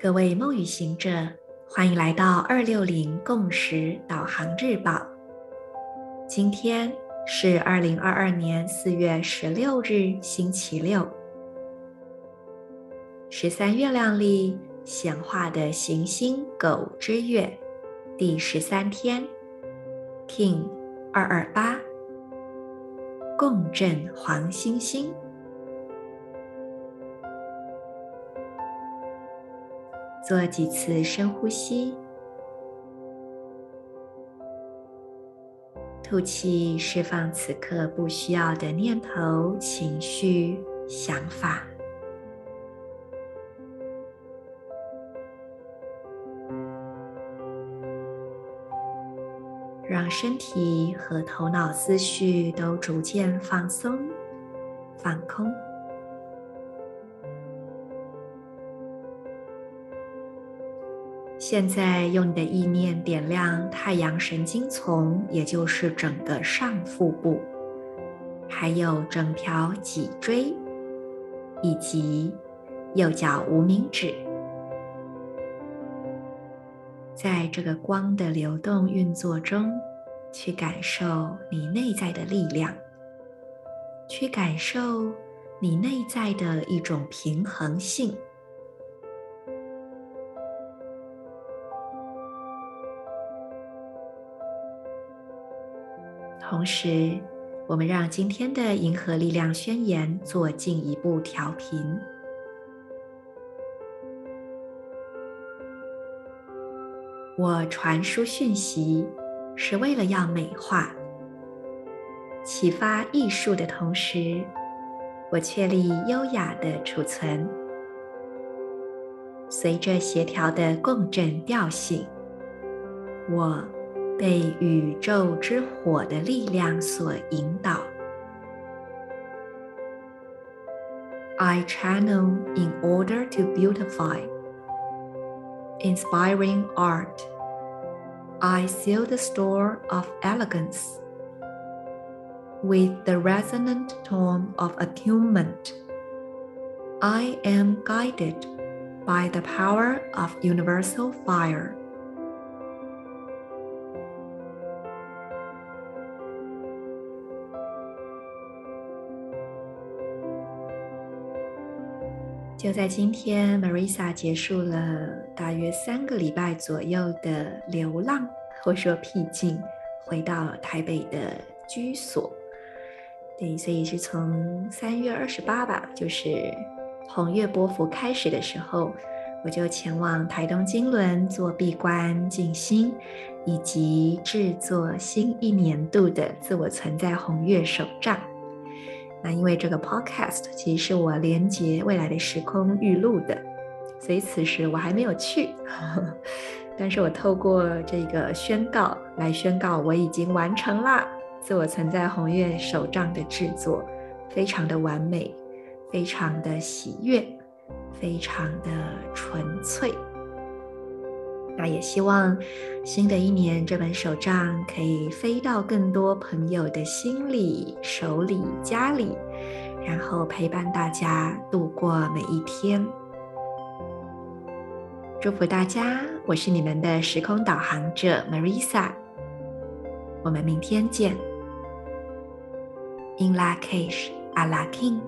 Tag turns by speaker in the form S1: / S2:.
S1: 各位梦与行者，欢迎来到二六零共识导航日报。今天是二零二二年四月十六日，星期六，十三月亮历显化的行星狗之月第十三天，King 二二八，共振黄星星。做几次深呼吸，吐气，释放此刻不需要的念头、情绪、想法，让身体和头脑思绪都逐渐放松、放空。现在用你的意念点亮太阳神经丛，也就是整个上腹部，还有整条脊椎，以及右脚无名指，在这个光的流动运作中，去感受你内在的力量，去感受你内在的一种平衡性。同时，我们让今天的银河力量宣言做进一步调频。我传输讯息是为了要美化、启发艺术的同时，我确立优雅的储存。随着协调的共振调性，我。被宇宙之火的力量所引导。I channel in order to beautify, inspiring art. I seal the store of elegance with the resonant tone of attunement. I am guided by the power of universal fire. 就在今天，Marisa 结束了大约三个礼拜左右的流浪，或说僻静，回到台北的居所。对，所以是从三月二十八吧，就是红月波符开始的时候，我就前往台东金轮做闭关静心，以及制作新一年度的自我存在红月手账。那因为这个 podcast 其实是我连接未来的时空预录的，所以此时我还没有去，但是我透过这个宣告来宣告我已经完成了自我存在红月手账的制作，非常的完美，非常的喜悦，非常的纯粹。那也希望新的一年这本手账可以飞到更多朋友的心里、手里、家里，然后陪伴大家度过每一天。祝福大家，我是你们的时空导航者 Marisa，我们明天见。In Lak'ech Ala K'in